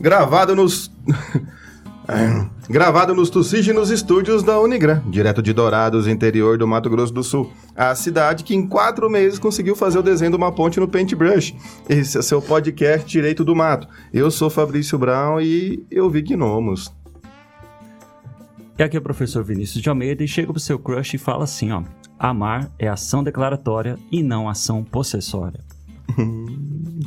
gravado nos. Gravado nos tussígenos estúdios da Unigran, direto de Dourados, interior do Mato Grosso do Sul. A cidade que em quatro meses conseguiu fazer o desenho de uma ponte no Paintbrush. Esse é seu podcast Direito do Mato. Eu sou Fabrício Brown e eu vi gnomos. E aqui é o professor Vinícius de Almeida e chega pro seu crush e fala assim, ó. Amar é ação declaratória e não ação possessória.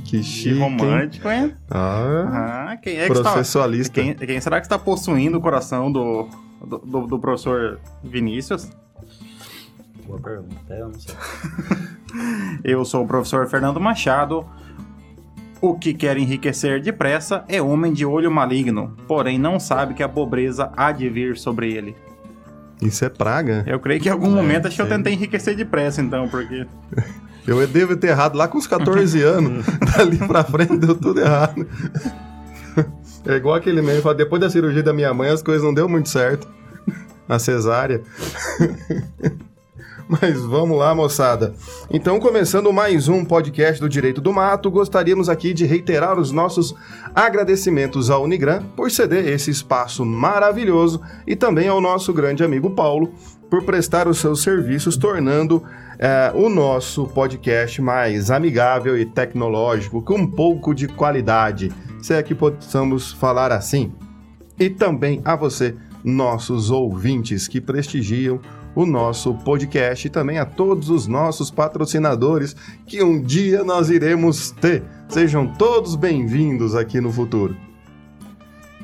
Que chique. Que romântico, hein? Ah, Ah, quem é que processualista. está... Quem, quem será que está possuindo o coração do, do, do- do professor Vinícius? Boa pergunta, eu não sei. Eu sou o professor Fernando Machado. O que quer enriquecer depressa é homem de olho maligno, porém não sabe que a pobreza há de vir sobre ele. Isso é praga? Eu creio que em algum É, momento acho que eu tentei enriquecer depressa, então, porque. Eu devo ter errado lá com os 14 anos. Dali pra frente deu tudo errado. É igual aquele meme, fala, depois da cirurgia da minha mãe as coisas não deu muito certo. A cesárea. Mas vamos lá, moçada. Então, começando mais um podcast do Direito do Mato, gostaríamos aqui de reiterar os nossos agradecimentos ao Unigran por ceder esse espaço maravilhoso e também ao nosso grande amigo Paulo por prestar os seus serviços, tornando é, o nosso podcast mais amigável e tecnológico, com um pouco de qualidade, se é que possamos falar assim. E também a você, nossos ouvintes que prestigiam o nosso podcast e também a todos os nossos patrocinadores que um dia nós iremos ter. Sejam todos bem-vindos aqui no futuro.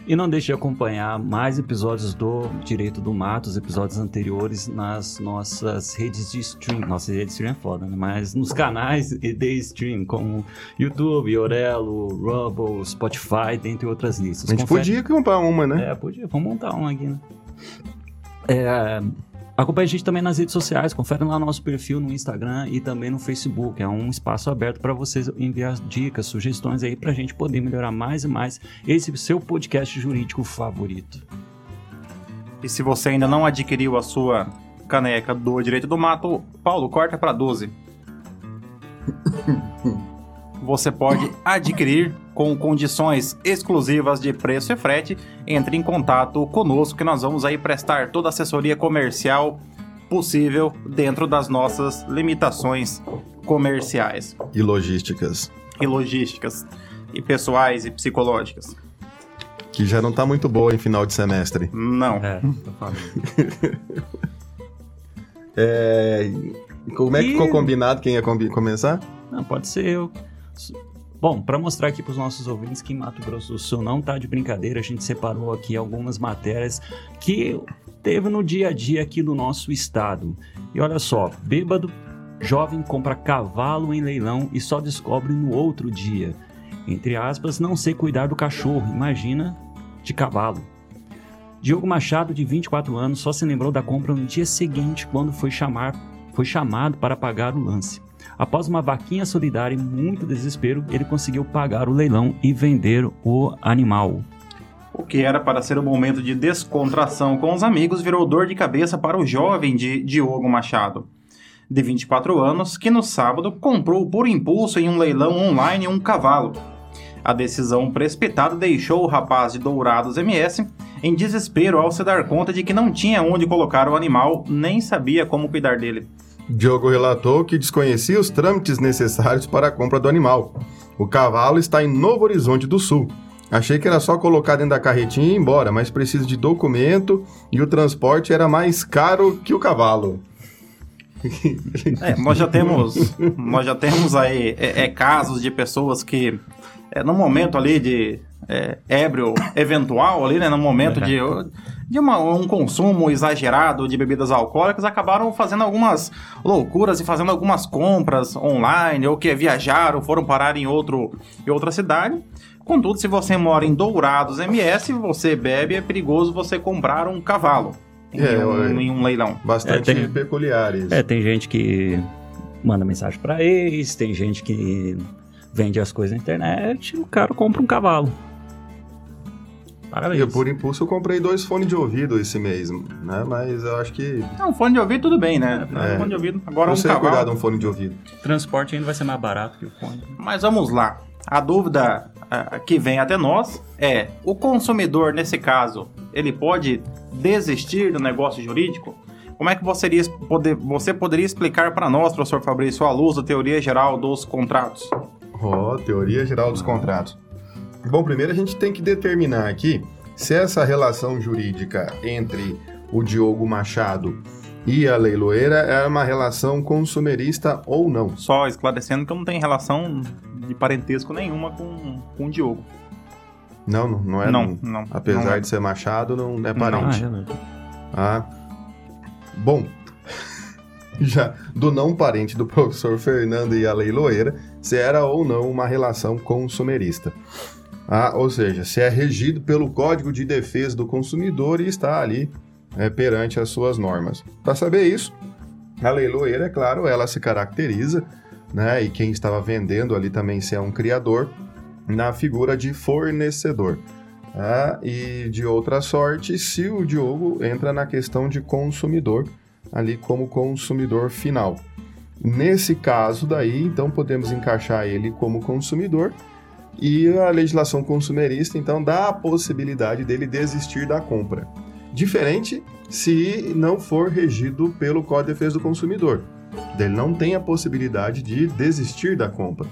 E não deixe de acompanhar mais episódios do Direito do Mato, os episódios anteriores nas nossas redes de stream. Nossa rede de stream é foda, né? Mas nos canais de stream, como YouTube, Orelo, Rumble, Spotify, dentre outras listas. A gente Confere- podia comprar uma, né? É, podia. Vamos montar um aqui, né? É, acompanhe a gente também nas redes sociais. Confere lá nosso perfil no Instagram e também no Facebook. É um espaço aberto para vocês enviar dicas, sugestões aí para a gente poder melhorar mais e mais esse seu podcast jurídico favorito. E se você ainda não adquiriu a sua caneca do Direito do Mato, Paulo, corta para 12. Você pode adquirir com condições exclusivas de preço e frete. Entre em contato conosco que nós vamos aí prestar toda a assessoria comercial possível dentro das nossas limitações comerciais E logísticas. e logísticas e pessoais e psicológicas. Que já não tá muito boa em final de semestre. Não. É, tô falando. É... Como é que E- ficou combinado quem ia combi- começar? Não, pode ser eu. Bom, para mostrar aqui para os nossos ouvintes que Mato Grosso do Sul não tá de brincadeira, a gente separou aqui algumas matérias que teve no dia a dia aqui do nosso estado. E olha só, bêbado, jovem compra cavalo em leilão e só descobre no outro dia. Entre aspas, não sei cuidar do cachorro, imagina de cavalo. Diogo Machado, de 24 anos, só se lembrou da compra no dia seguinte, quando foi, chamar, foi chamado para pagar o lance. Após uma vaquinha solidária e muito desespero, ele conseguiu pagar o leilão e vender o animal. O que era para ser um momento de descontração com os amigos virou dor de cabeça para o jovem de Diogo Machado, de 24 anos, que no sábado comprou por impulso em um leilão online um cavalo. A decisão precipitada deixou o rapaz de Dourados MS em desespero ao se dar conta de que não tinha onde colocar o animal, nem sabia como cuidar dele. Diogo relatou que desconhecia os trâmites necessários para a compra do animal. O cavalo está em Novo Horizonte do Sul. Achei que era só colocar dentro da carretinha e ir embora, mas precisa de documento e o transporte era mais caro que o cavalo. É, nós já temos, nós já temos aí é, é, casos de pessoas que, é, no momento ali de é, ébrio eventual, ali, né, no momento de, de uma- um consumo exagerado de bebidas alcoólicas, acabaram fazendo algumas loucuras e fazendo algumas compras online, ou que viajaram, foram parar em, outro, em outra cidade. Contudo, se você mora em Dourados MS, você bebe, é perigoso você comprar um cavalo em, É, um, em um leilão. Bastante É, tem- peculiares. É, tem gente que manda mensagem pra ex, tem gente que vende as coisas na internet, o cara compra um cavalo. Parabéns. Eu, por impulso, eu comprei dois fones de ouvido esse mês, né? Mas eu acho que Não, fone de ouvido tudo bem, né? É. Fone de ouvido. Agora eu um sei cuidar de cavalo. um fone de ouvido. Transporte ainda vai ser mais barato que o fone. Mas vamos lá. a dúvida uh, que vem até nós é: o consumidor, nesse caso, ele pode desistir do negócio jurídico? Como é que você, iria, poder, você poderia explicar para nós, professor Fabrício, a luz da teoria geral dos contratos? Ó, oh, teoria geral dos contratos. Bom, primeiro a gente tem que determinar aqui se essa relação jurídica entre o Diogo Machado e a leiloeira é uma relação consumerista ou não. Só esclarecendo que eu não tenho relação de parentesco nenhuma com, com o Diogo. Não, não, não é. Não, não. Apesar não é. de ser Machado, não é parente. Não, é, ah, bom, já do não parente do professor Fernando e a leiloeira, se era ou não uma relação consumerista. Ah, ou seja, se é regido pelo Código de Defesa do Consumidor e está ali é, perante as suas normas. Para saber isso, a leiloeira, é claro, ela se caracteriza, né, e quem estava vendendo ali também se é um criador, na figura de fornecedor. Tá? E de outra sorte, se o Diogo entra na questão de consumidor, ali como consumidor final. Nesse caso daí, então podemos encaixar ele como consumidor e a legislação consumerista então dá a possibilidade dele desistir da compra. Diferente se não for regido pelo Código de Defesa do Consumidor. Ele não tem a possibilidade de desistir da compra.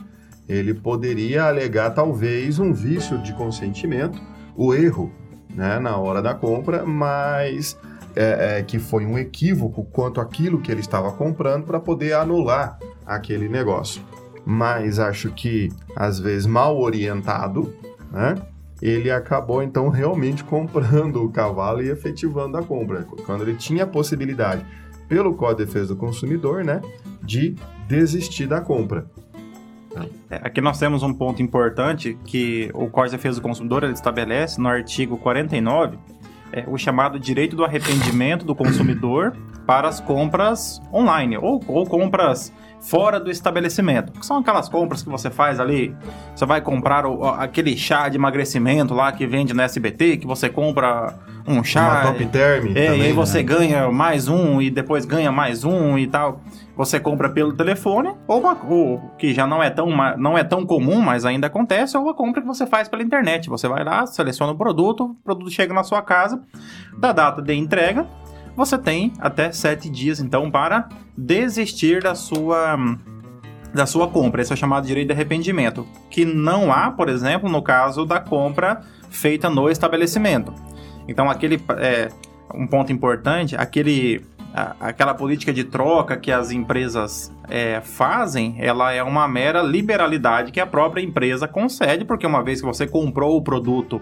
Ele poderia alegar talvez um vício de consentimento, o erro né, na hora da compra, mas é, é, que foi um equívoco quanto àquilo que ele estava comprando para poder anular aquele negócio. Mas acho que, às vezes, mal orientado, né? ele acabou então realmente comprando o cavalo e efetivando a compra, quando ele tinha a possibilidade, pelo Código de Defesa do Consumidor, né, de desistir da compra. É, aqui nós temos um ponto importante que o Código de Defesa do Consumidor ele estabelece no artigo 49 é, o chamado direito do arrependimento do consumidor para as compras online ou, ou compras fora do estabelecimento. Que são aquelas compras que você faz ali. Você vai comprar o, aquele chá de emagrecimento lá que vende no SBT, que você compra um chá. Uma top term. É, também, e aí você né? ganha mais um e depois ganha mais um e tal. Você compra pelo telefone, ou, uma, ou que já não é, tão, não é tão comum, mas ainda acontece, ou a compra que você faz pela internet. Você vai lá, seleciona o produto, o produto chega na sua casa, da data de entrega, você tem até sete dias, então, para desistir da sua da sua compra. Esse é chamado direito de arrependimento, que não há, por exemplo, no caso da compra feita no estabelecimento. Então, aquele é, um ponto importante, aquele aquela política de troca que as empresas é, fazem, ela é uma mera liberalidade que a própria empresa concede, porque uma vez que você comprou o produto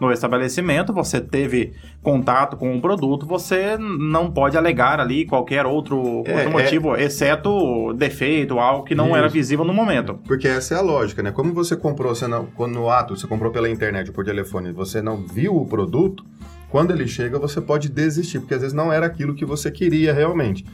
no estabelecimento, você teve contato com o produto, você não pode alegar ali qualquer outro, é, outro motivo, é... exceto defeito, algo que não Isso. era visível no momento. Porque essa é a lógica, né? Como você comprou, você não, quando no ato, você comprou pela internet ou por telefone, você não viu o produto, quando ele chega, você pode desistir, porque às vezes não era aquilo que você queria realmente.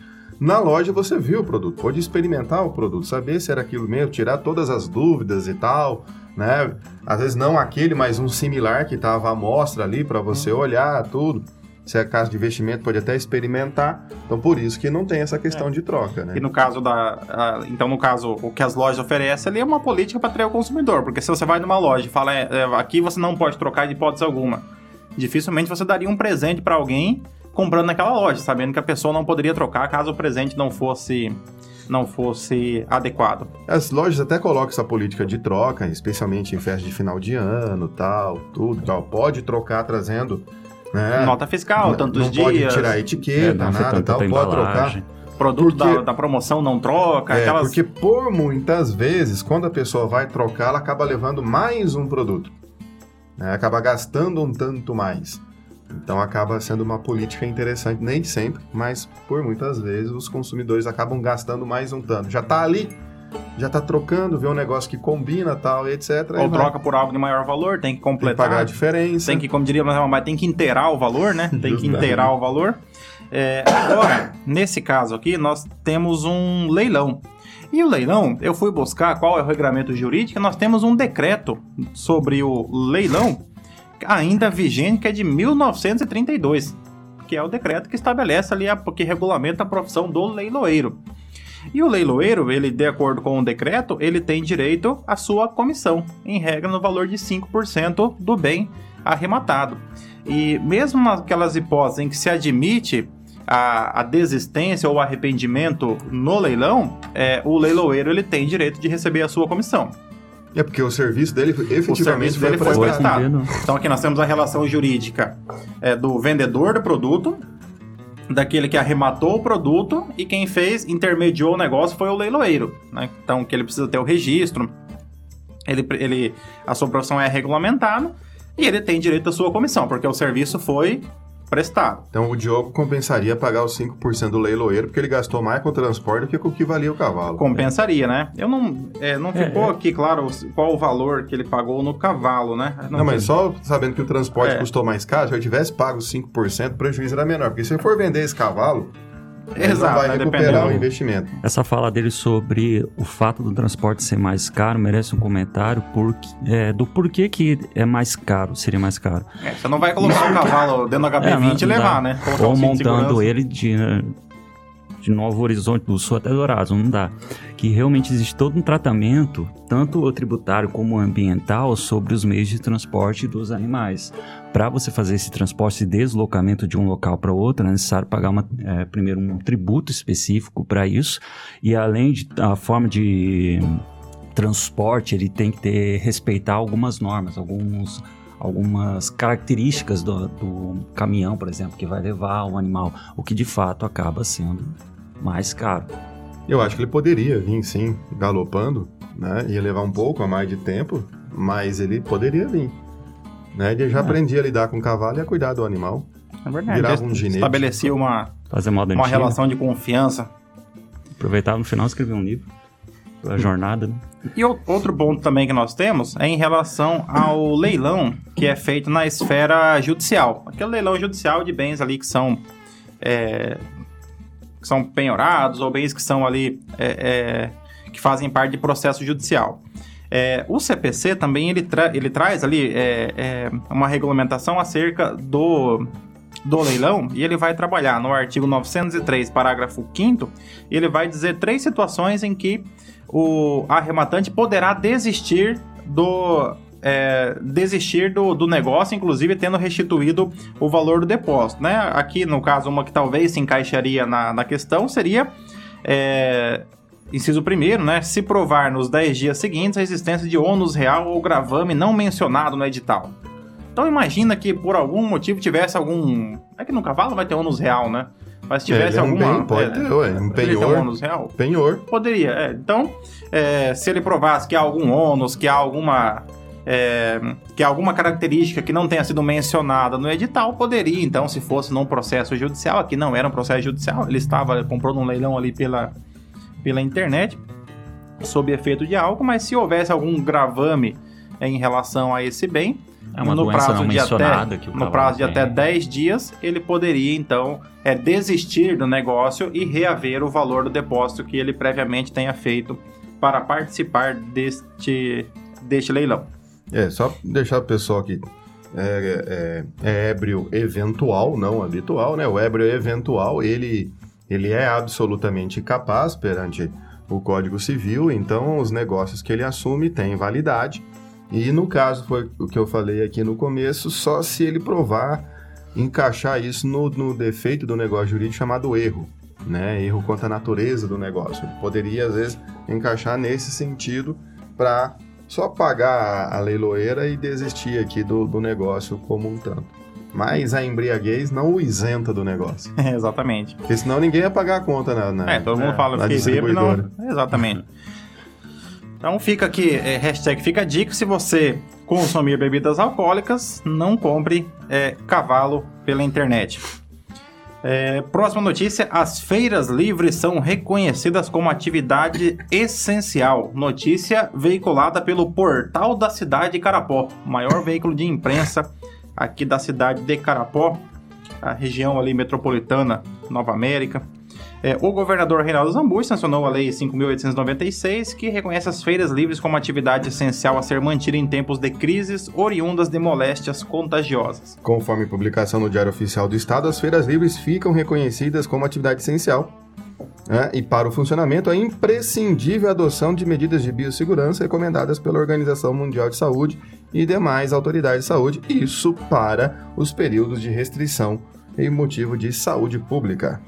Na loja você viu o produto, pode experimentar o produto, saber se era aquilo mesmo, tirar todas as dúvidas e tal, né? Às vezes não aquele, mas um similar que estava à mostra ali para você uhum. olhar tudo. Se é caso de investimento, pode até experimentar. Então, por isso que não tem essa questão é. de troca, né? E no caso da... A, então, no caso, o que as lojas oferecem ali é uma política para atrair o consumidor. Porque se você vai numa loja e fala, é, é, aqui você não pode trocar de hipótese alguma, dificilmente você daria um presente para alguém comprando naquela loja, sabendo que a pessoa não poderia trocar caso o presente não fosse não fosse adequado. As lojas até colocam essa política de troca, especialmente em festa de final de ano, tal, tudo, tal. Pode trocar trazendo né? nota fiscal, tantos não dias. Pode tirar etiqueta, é, nada, tal, pode trocar. Produto porque, da, da, promoção não troca, é, aquelas... Porque por muitas vezes, quando a pessoa vai trocar, ela acaba levando mais um produto. Né? Acaba gastando um tanto mais. Então acaba sendo uma política interessante, nem sempre, mas por muitas vezes os consumidores acabam gastando mais um tanto. Já está ali, já está trocando, vê um negócio que combina tal, etc. Ou troca por algo de maior valor, tem que completar. Tem que pagar a diferença. Tem que, como diria mas tem que inteirar o valor, né? Tem que inteirar o valor. É, agora, nesse caso aqui, nós temos um leilão. E o leilão, eu fui buscar qual é o regramento jurídico, nós temos um decreto sobre o leilão ainda vigente, que é de 1932, que é o decreto que estabelece ali, a, que regulamenta a profissão do leiloeiro. E o leiloeiro, ele de acordo com o decreto, ele tem direito à sua comissão, em regra no valor de 5% do bem arrematado. E mesmo naquelas hipóteses em que se admite a, a desistência ou arrependimento no leilão, é, o leiloeiro ele tem direito de receber a sua comissão. É porque o serviço dele efetivamente o serviço foi dele foi prestado. prestado. Então aqui nós temos a relação jurídica é, do vendedor do produto, daquele que arrematou o produto e quem fez, intermediou o negócio foi o leiloeiro. Né? Então que ele precisa ter o registro, ele, ele, a sua profissão é regulamentada e ele tem direito à sua comissão, porque o serviço foi prestado. Então o Diogo compensaria pagar os 5% do leiloeiro, porque ele gastou mais com o transporte do que com o que valia o cavalo. Compensaria, né? Eu não. É, não É, ficou é. aqui claro qual o valor que ele pagou no cavalo, né? Não, mas tem- só sabendo que o transporte É. custou mais caro, se eu tivesse pago os 5%, o prejuízo era menor. Porque se ele for vender esse cavalo, ele Exato, vai né? recuperar o investimento. Essa fala dele sobre o fato do transporte ser mais caro merece um comentário porque, é, do porquê que é mais caro, seria mais caro. É, você não vai colocar o cavalo dentro do HB20 É, e levar, dá. né? Colocar Ou um de montando ele de, de Novo Horizonte do Sul até Dourados, não dá. Que realmente existe todo um tratamento, tanto tributário como ambiental, sobre os meios de transporte dos animais. Para você fazer esse transporte e deslocamento de um local para outro, é necessário pagar uma, é, primeiro um tributo específico para isso, e além de a forma de transporte, ele tem que ter respeitar algumas normas, alguns algumas características do, do caminhão, por exemplo, que vai levar o animal, o que de fato acaba sendo mais caro. Eu acho que ele poderia vir sim, galopando, né? Ia levar um pouco a mais de tempo, mas ele poderia vir. Né? Ele já É. aprendia a lidar com o cavalo e a cuidar do animal. É verdade. virava um ginete. Estabelecia uma, Fazer uma antiga, relação de confiança. aproveitar no final e escrever um livro, a jornada, né? E outro ponto também que nós temos é em relação ao leilão que é feito na esfera judicial. Aquele leilão judicial de bens ali que são, é, que são penhorados ou bens que são ali é, é, que fazem parte de processo judicial. É, o CPC também ele, tra- ele traz ali é, é, uma regulamentação acerca do, do leilão e ele vai trabalhar no artigo 903, parágrafo 5 ele vai dizer três situações em que o arrematante poderá desistir do é, desistir do, do negócio, inclusive tendo restituído o valor do depósito, né? Aqui, no caso, uma que talvez se encaixaria na, na questão seria é, inciso primeiro, né? Se provar nos 10 dias seguintes a existência de ônus real ou gravame não mencionado no edital. Então imagina que por algum motivo tivesse algum. É que no cavalo vai ter ônus real, né? Mas se É, tivesse é um alguma. bem, pode ter, ué, um penhor. ônus real? Penhor. Poderia, é. Então, é, se ele provasse que há algum ônus, que há alguma. É, que alguma característica que não tenha sido mencionada no edital, poderia, então, se fosse num processo judicial, aqui não era um processo judicial, ele estava, comprou num leilão ali pela, pela internet, sob efeito de álcool, mas se houvesse algum gravame em relação a esse bem, É no prazo de até, no prazo de até 10 dias, ele poderia então é, desistir do negócio e reaver o valor do depósito que ele previamente tenha feito para participar deste, deste leilão. É, só deixar o pessoal aqui. É, é, é ébrio eventual, não habitual, né? O ébrio eventual, ele, ele é absolutamente capaz perante o Código Civil, então os negócios que ele assume têm validade. E no caso, foi o que eu falei aqui no começo, só se ele provar encaixar isso no, no defeito do negócio jurídico chamado erro, né? Erro contra a natureza do negócio. Ele poderia, às vezes, encaixar nesse sentido para só pagar a leiloeira e desistir aqui do, do negócio como um tanto. Mas a embriaguez não o isenta do negócio. Exatamente. Porque senão ninguém ia pagar a conta na, na É, todo mundo na- fala fiquei bêbado, não. Exatamente. Então fica aqui, é, hashtag fica a dica, se você consumir bebidas alcoólicas, não compre é, cavalo pela internet. É, próxima notícia: as feiras livres são reconhecidas como atividade essencial. Notícia veiculada pelo Portal da Cidade de Carapó, maior veículo de imprensa aqui da cidade de Carapó, a região ali metropolitana, Nova América. É, o governador Reinaldo Zambuí sancionou a Lei 5.896, que reconhece as feiras livres como atividade essencial a ser mantida em tempos de crises oriundas de moléstias contagiosas. Conforme publicação no Diário Oficial do Estado, as feiras livres ficam reconhecidas como atividade essencial né? E para o funcionamento é imprescindível a adoção de medidas de biossegurança recomendadas pela Organização Mundial de Saúde e demais autoridades de saúde, isso para os períodos de restrição em motivo de saúde pública.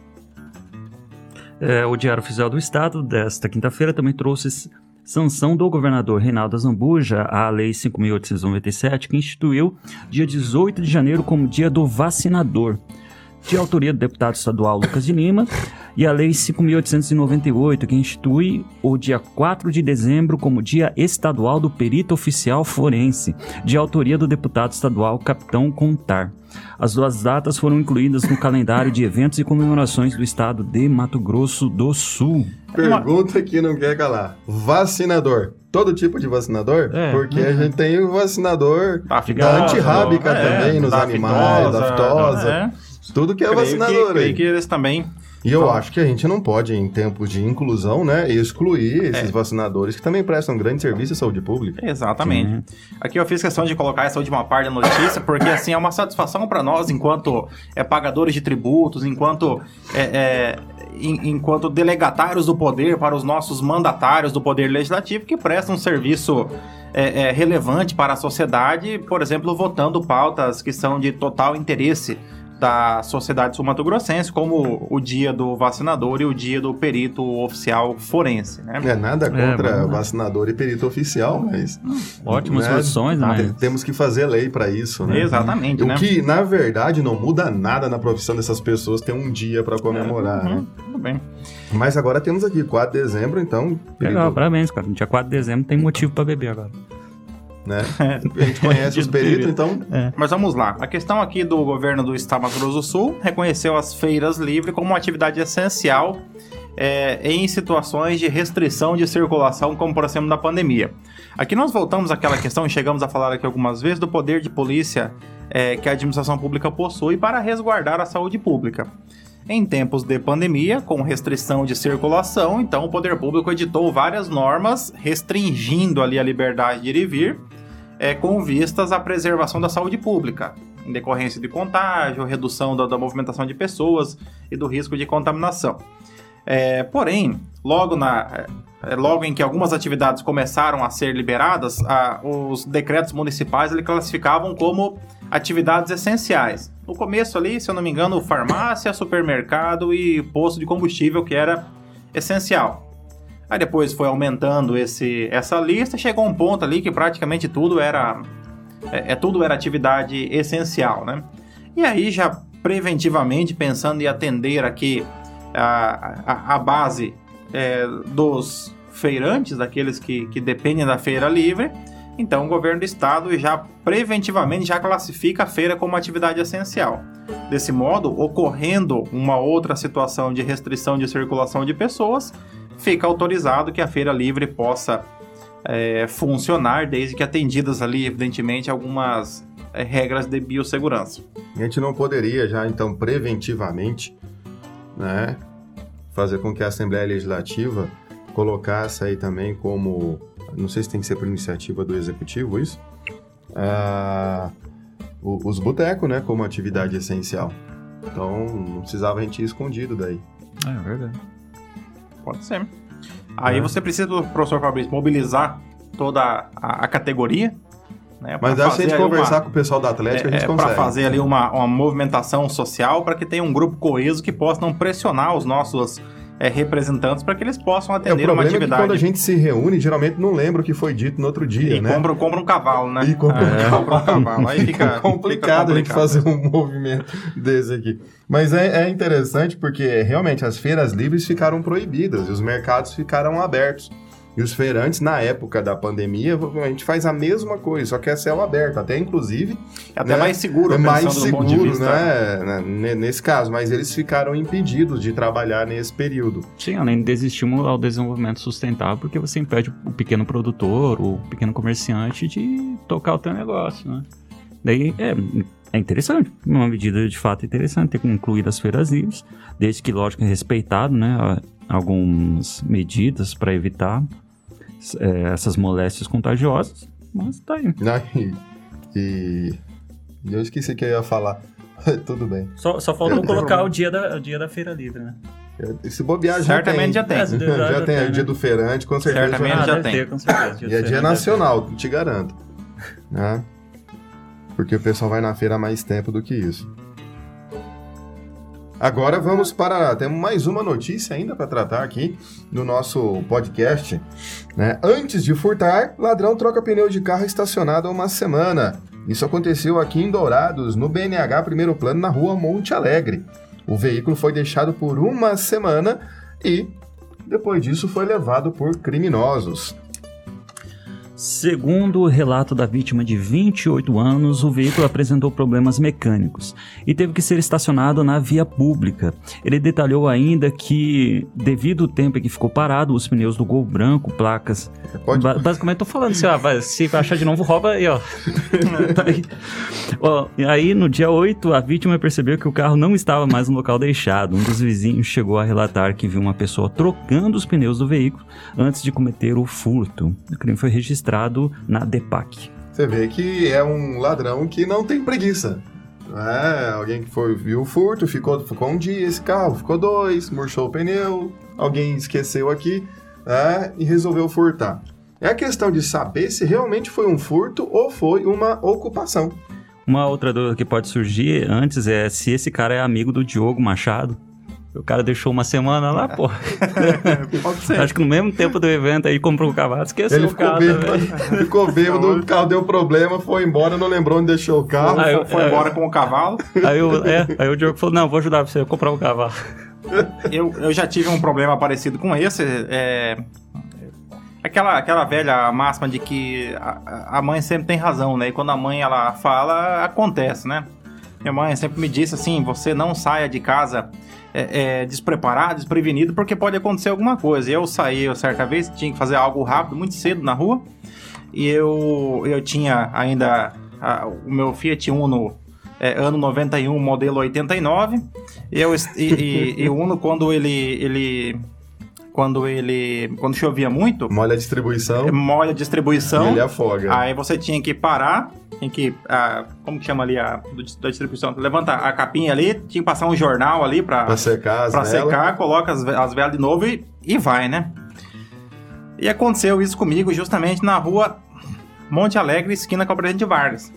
É, o Diário Oficial do Estado desta quinta-feira também trouxe sanção do governador Reinaldo Azambuja à Lei 5.897, que instituiu dia 18 de janeiro como Dia do Vacinador de autoria do deputado estadual Lucas de Lima, e a Lei 5.898, que institui o dia 4 de dezembro como Dia Estadual do Perito Oficial Forense, de autoria do deputado estadual Capitão Contar. As duas datas foram incluídas no calendário de eventos e comemorações do estado de Mato Grosso do Sul. Pergunta que não quer calar. Vacinador. Todo tipo de vacinador? É. Porque a gente tem o vacinador da, da antirrábica é, também nos animais, da fitosa. É. Tudo que é creio vacinador. Que, creio que eles também e eu acho que a gente não pode, em tempos de inclusão, né, excluir esses é. vacinadores que também prestam grande serviço à saúde pública. Exatamente. Sim. Aqui eu fiz questão de colocar essa última parte da notícia, porque assim é uma satisfação para nós, enquanto é, pagadores de tributos, enquanto é, é, enquanto delegatários do poder para os nossos mandatários do poder legislativo que prestam um serviço é, é, relevante para a sociedade, por exemplo, votando pautas que são de total interesse da Sociedade Sul-Mato-Grossense, como o dia do vacinador e o dia do perito oficial forense, né? É nada contra é, vacinador e perito oficial, mas... Ótimas né, soluções, né? Temos que fazer lei para isso, né? Exatamente, O né? que, na verdade, não muda nada na profissão dessas pessoas ter um dia para comemorar, é, uhum, né? Tudo bem. Mas agora temos aqui 4 de dezembro, então... Perito... Legal, parabéns, cara. Dia 4 de dezembro tem motivo para beber agora né? A gente conhece os peritos, então. É. Mas vamos lá. A questão aqui do governo do estado Mato Grosso do Sul reconheceu as feiras livres como uma atividade essencial é, em situações de restrição de circulação, como por exemplo da pandemia. Aqui nós voltamos àquela questão, e chegamos a falar aqui algumas vezes, do poder de polícia é, que a administração pública possui para resguardar a saúde pública. Em tempos de pandemia, com restrição de circulação, então o poder público editou várias normas restringindo ali a liberdade de ir e vir é, com vistas à preservação da saúde pública, em decorrência de contágio, redução da, da movimentação de pessoas e do risco de contaminação. É, porém, logo, na, é, logo em que algumas atividades começaram a ser liberadas, a, os decretos municipais ele classificavam como atividades essenciais. No começo ali, se eu não me engano, farmácia, supermercado e posto de combustível que era essencial. Aí depois foi aumentando esse, essa lista, chegou um ponto ali que praticamente tudo era é, é, tudo era atividade essencial, né? E aí já preventivamente pensando em atender aqui a, a, a base é, dos feirantes, daqueles que, que dependem da feira livre, então o governo do estado já preventivamente já classifica a feira como atividade essencial. Desse modo, ocorrendo uma outra situação de restrição de circulação de pessoas, fica autorizado que a feira livre possa é, funcionar, desde que atendidas ali, evidentemente, algumas é, regras de biossegurança. A gente não poderia já, então, preventivamente, né, fazer com que a Assembleia Legislativa colocasse aí também como, não sei se tem que ser por iniciativa do Executivo isso, ah, os botecos, né, como atividade essencial. Então, não precisava a gente ir escondido daí. É, verdade. Pode ser. Aí é. você precisa, professor Fabrício, mobilizar toda a, a categoria. Né, Mas dá se a gente conversar uma, com o pessoal da Atlética, é, a gente é, consegue. Para fazer ali uma, uma movimentação social para que tenha um grupo coeso que possa não pressionar os nossos é, representantes para que eles possam atender é, uma atividade. É que quando a gente se reúne, geralmente não lembra o que foi dito no outro dia, e né? Compra, compra um cavalo, né? E compra, é, um, compra um cavalo. Aí fica, fica, complicado complicado a gente fazer um movimento desse aqui. Mas é, é interessante porque realmente as feiras livres ficaram proibidas e os mercados ficaram abertos. E os feirantes, na época da pandemia, a gente faz a mesma coisa, só que é céu aberto. Até inclusive. É até né, mais seguro, É mais seguro, né, né? Nesse caso, mas eles ficaram impedidos de trabalhar nesse período. Sim, além de estímulo ao desenvolvimento sustentável, porque você impede o pequeno produtor, o pequeno comerciante de tocar o teu negócio, né? Daí é, é interessante, uma medida de fato interessante ter incluído as feiras livres, desde que, lógico, é respeitado, né? Algumas medidas para evitar é, essas moléstias contagiosas, mas tá aí. Não, e, e eu esqueci que eu ia falar. Tudo bem. Só, só faltou colocar o dia, da, o dia da feira livre, né? Esse bobear já Certamente tem. já tem. É, Já, já tem, tem, é o dia né? do feirante, com certeza. Certamente já- já deve tem. ter, com certeza. E é dia nacional, te garanto. Né? Porque o pessoal vai na feira há mais tempo do que isso. Agora vamos para. Temos mais uma notícia ainda para tratar aqui no nosso podcast. né? Antes de furtar, ladrão troca pneu de carro estacionado há uma semana. Isso aconteceu aqui em Dourados, no BNH Primeiro Plano, na rua Monte Alegre. O veículo foi deixado por uma semana e, depois disso, foi levado por criminosos. Segundo o relato da vítima de 28 anos, o veículo apresentou problemas mecânicos e teve que ser estacionado na via pública. Ele detalhou ainda que, devido ao tempo em que ficou parado, os pneus do Gol branco, placas. Pode- Ba- basicamente, tô falando assim, ó, vai- se achar de novo, rouba aí, ó. Tá aí. Ó, e aí, no dia 8, a vítima percebeu que o carro não estava mais no local deixado. Um dos vizinhos chegou a relatar que viu uma pessoa trocando os pneus do veículo antes de cometer o furto. O crime foi registrado na DEPAC. Você vê que é um ladrão que não tem preguiça. É, alguém que foi, viu o furto, ficou, ficou um dia esse carro, ficou dois, murchou o pneu, alguém esqueceu aqui é, e resolveu furtar. É a questão de saber se realmente foi um furto ou foi uma ocupação. Uma outra dúvida que pode surgir antes é se esse cara é amigo do Diogo Machado. O cara deixou uma semana lá, pô. Pode ser. Acho que no mesmo tempo do evento aí comprou o cavalo, esqueceu Ele o ficou carro bêbado, também. ficou bêbado, o carro deu problema, foi embora, não lembrou onde deixou o carro. Ah, eu- Foi embora com o cavalo. Aí, o, é, aí o Diogo falou, não, vou ajudar você a comprar um cavalo. Eu, eu já tive um problema parecido com esse. É, aquela, aquela velha máxima de que a, a mãe sempre tem razão, né? E quando a mãe ela fala, acontece, né? Minha mãe sempre me disse assim: você não saia de casa é, é, despreparado, desprevenido, porque pode acontecer alguma coisa. Eu saí eu, certa vez, tinha que fazer algo rápido, muito cedo na rua. E eu, eu tinha ainda a- o meu Fiat Uno é, ano 91, modelo 89. E, eu, e, e- e o Uno, quando ele, ele. Quando ele. Quando chovia muito, Molha a distribuição molha a e distribuição. ele afoga. Aí você tinha que parar, tinha que. ah, como que chama ali a da distribuição? Levanta a capinha ali, tinha que passar um jornal ali pra, Pra secar as pra velas. secar, coloca as, as velas de novo e, e vai, né? E aconteceu isso comigo justamente na rua Monte Alegre, esquina com a Presidente Vargas.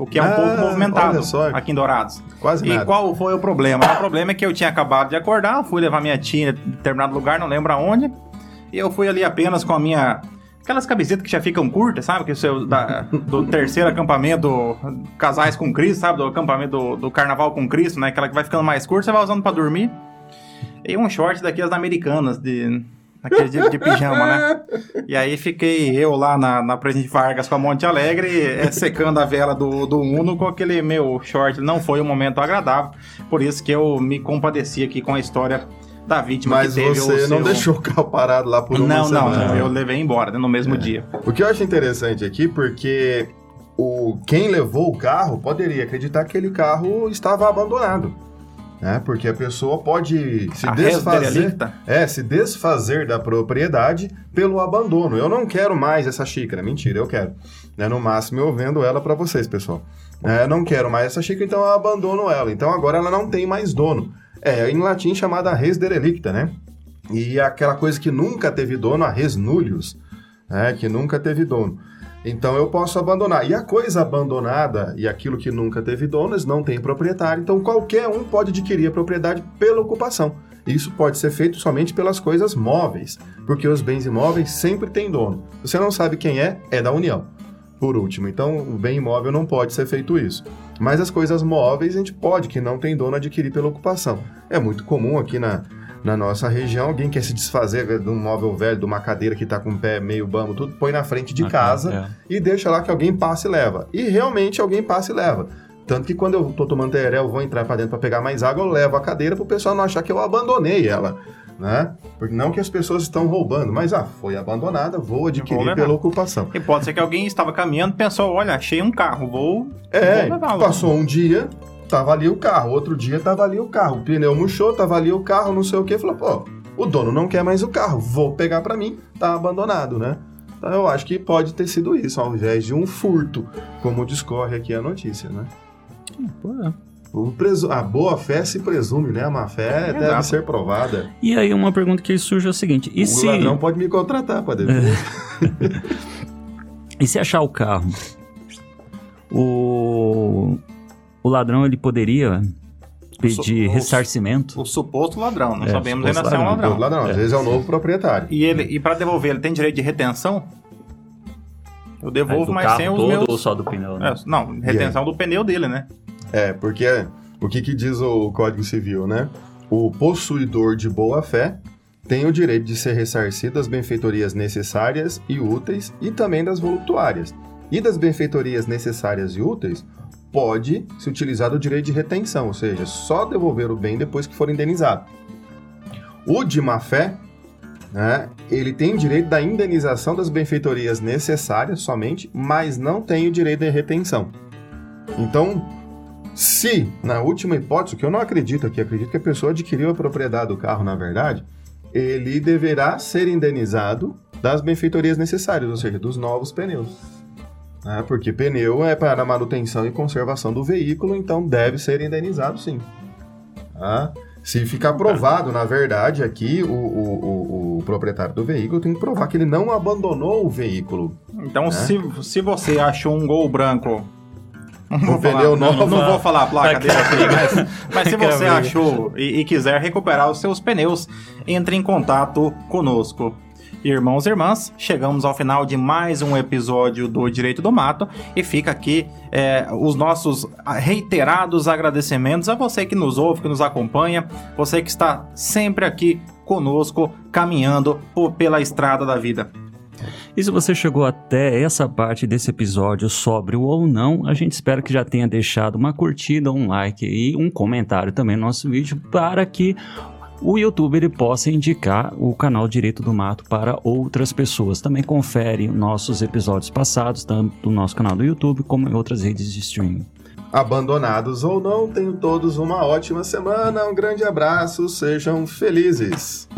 O que é um Ah, pouco movimentado aqui em Dourados. Quase E nada. qual foi o problema? O problema é que eu tinha acabado de acordar, fui levar minha tia em determinado lugar, não lembro aonde. E eu fui ali apenas com a minha. Aquelas camisetas que já ficam curtas, sabe? Que seu, da- do terceiro acampamento, casais com Cristo, sabe? Do acampamento do, do carnaval com Cristo, né? Aquela que vai ficando mais curta, você vai usando pra dormir. E um short daquelas americanas, de. Aquele de, de pijama, né? E aí fiquei eu lá na, na Presidente Vargas com a Monte Alegre, eh, secando a vela do, do Uno com aquele meu short. Não foi um momento agradável, por isso que eu me compadeci aqui com a história da vítima Mas que teve você o não seu... deixou o carro parado lá por uma Não, não, semana. não, eu levei embora né, no mesmo dia. O que eu acho interessante aqui, porque o, quem levou o carro poderia acreditar que aquele carro estava abandonado. Né? Porque a pessoa pode se A desfazer, é, se desfazer da propriedade pelo abandono. Eu não quero mais essa xícara. Mentira, eu quero. Né? No máximo eu vendo ela para vocês, pessoal. É, não quero mais essa xícara, então eu abandono ela. Então agora ela não tem mais dono. É em latim chamada res derelicta, né? E aquela coisa que nunca teve dono, a res nullius, né? que nunca teve dono. Então eu posso abandonar. E a coisa abandonada e aquilo que nunca teve donos não tem proprietário. Então qualquer um pode adquirir a propriedade pela ocupação. Isso pode ser feito somente pelas coisas móveis, porque os bens imóveis sempre têm dono. Você não sabe quem é, é da União. Por último, então o bem imóvel não pode ser feito isso. Mas as coisas móveis a gente pode, que não tem dono, adquirir pela ocupação. É muito comum aqui na, na nossa região, alguém quer se desfazer de um móvel velho, de uma cadeira que está com o pé meio bambo, tudo, põe na frente de Ah, casa é. e deixa lá que alguém passe e leva. E realmente alguém passa e leva. Tanto que quando eu tô tomando tereré, eu vou entrar para dentro para pegar mais água, eu levo a cadeira para o pessoal não achar que eu abandonei ela, né? Porque não que as pessoas estão roubando, mas ah, foi abandonada, vou adquirir levar. pela ocupação. E pode ser que alguém estava caminhando pensou, olha, achei um carro, vou... É, vou levar. passou um dia, tava ali o carro, outro dia tava ali o carro, o pneu murchou, tava ali o carro, não sei o que, falou, pô, o dono não quer mais o carro, vou pegar para mim, tá abandonado, né? Então eu acho que pode ter sido isso, ao invés de um furto, como discorre aqui a notícia, né? É. O presu... A boa fé se presume, né? A má fé deve Exato. ser provada. E aí uma pergunta que surge é o seguinte: e o se, ladrão pode me contratar para dever. e se achar o carro? O, o ladrão ele poderia pedir o- ressarcimento? O suposto ladrão, não É, sabemos ainda se é um ladrão. ladrão. Ladrão, às vezes é o novo proprietário. E, ele, e para devolver, ele tem direito de retenção? Eu devolvo, do mas sem os todo meus... ou só do pneu? né? É, não, retenção do pneu dele, né? É, porque o que, que diz o Código Civil, né? O possuidor de boa fé tem o direito de ser ressarcido das benfeitorias necessárias e úteis e também das voluptuárias. E das benfeitorias necessárias e úteis, pode se utilizar do direito de retenção, ou seja, só devolver o bem depois que for indenizado. O de má fé, né, ele tem direito da indenização das benfeitorias necessárias somente, mas não tem o direito de retenção. Então, se, na última hipótese, que eu não acredito aqui, acredito que a pessoa adquiriu a propriedade do carro, na verdade, ele deverá ser indenizado das benfeitorias necessárias, ou seja, dos novos pneus. Né? porque pneu é para manutenção e conservação do veículo, então deve ser indenizado sim. Tá? Se ficar provado, na verdade, aqui o, o- o- o proprietário do veículo tem que provar que ele não abandonou o veículo. Então, É. se, se você achou um gol branco. Não vou Um falar- pneu não, novo. não vou falar a placa dele aqui, mas, mas se Aquela você achou e, e quiser recuperar os seus pneus, entre em contato conosco. Irmãos e irmãs, chegamos ao final de mais um episódio do Direito do Mato e fica aqui é, os nossos reiterados agradecimentos a você que nos ouve, que nos acompanha, você que está sempre aqui conosco, caminhando pela estrada da vida. E se você chegou até essa parte desse episódio, sóbrio ou não, a gente espera que já tenha deixado uma curtida, um like e um comentário também no nosso vídeo para que o YouTube ele possa indicar o canal Direito do Mato para outras pessoas. Também confere nossos episódios passados, tanto no nosso canal do YouTube como em outras redes de streaming. Abandonados ou não, tenham todos uma ótima semana, um grande abraço, sejam felizes.